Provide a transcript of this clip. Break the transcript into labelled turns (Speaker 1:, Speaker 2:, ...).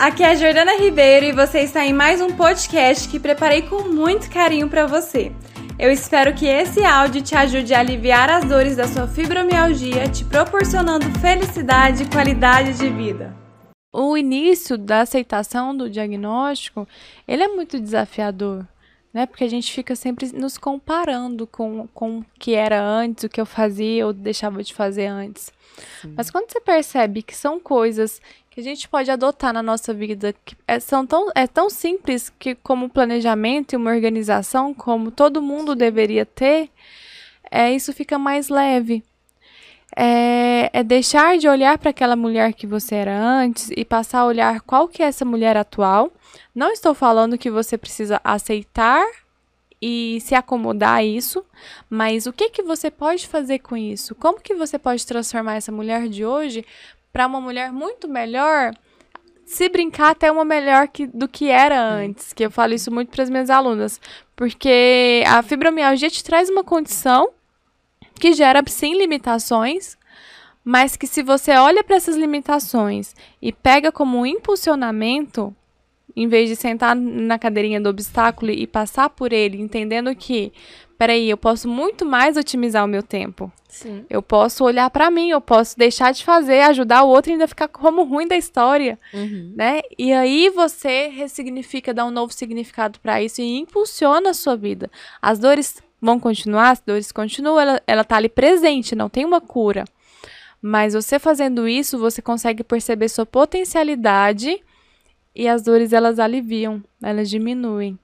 Speaker 1: aqui é a Jordana Ribeiro e você está em mais um podcast que preparei com muito carinho para você. Eu espero que esse áudio te ajude a aliviar as dores da sua fibromialgia, te proporcionando felicidade e qualidade de vida.
Speaker 2: O início da aceitação do diagnóstico, ele é muito desafiador, né? Porque a gente fica sempre nos comparando com, com o que era antes, o que eu fazia ou deixava de fazer antes. Sim. Mas quando você percebe que são coisas que a gente pode adotar na nossa vida, que é, são tão, é tão simples que como planejamento e uma organização, como todo mundo deveria ter, é, isso fica mais leve. É, é deixar de olhar para aquela mulher que você era antes e passar a olhar qual que é essa mulher atual. Não estou falando que você precisa aceitar e se acomodar a isso, mas o que que você pode fazer com isso? Como que você pode transformar essa mulher de hoje para uma mulher muito melhor? Se brincar até uma melhor que, do que era antes, que eu falo isso muito para as minhas alunas, porque a fibromialgia te traz uma condição que gera sim limitações, mas que se você olha para essas limitações e pega como um impulsionamento, em vez de sentar na cadeirinha do obstáculo e passar por ele, entendendo que, peraí, eu posso muito mais otimizar o meu tempo. Sim. Eu posso olhar para mim, eu posso deixar de fazer, ajudar o outro e ainda ficar como ruim da história, uhum. né? E aí você ressignifica, dá um novo significado para isso e impulsiona a sua vida. As dores vão continuar, as dores continuam, ela, ela tá ali presente, não tem uma cura. Mas você fazendo isso, você consegue perceber sua potencialidade e as dores elas aliviam, elas diminuem.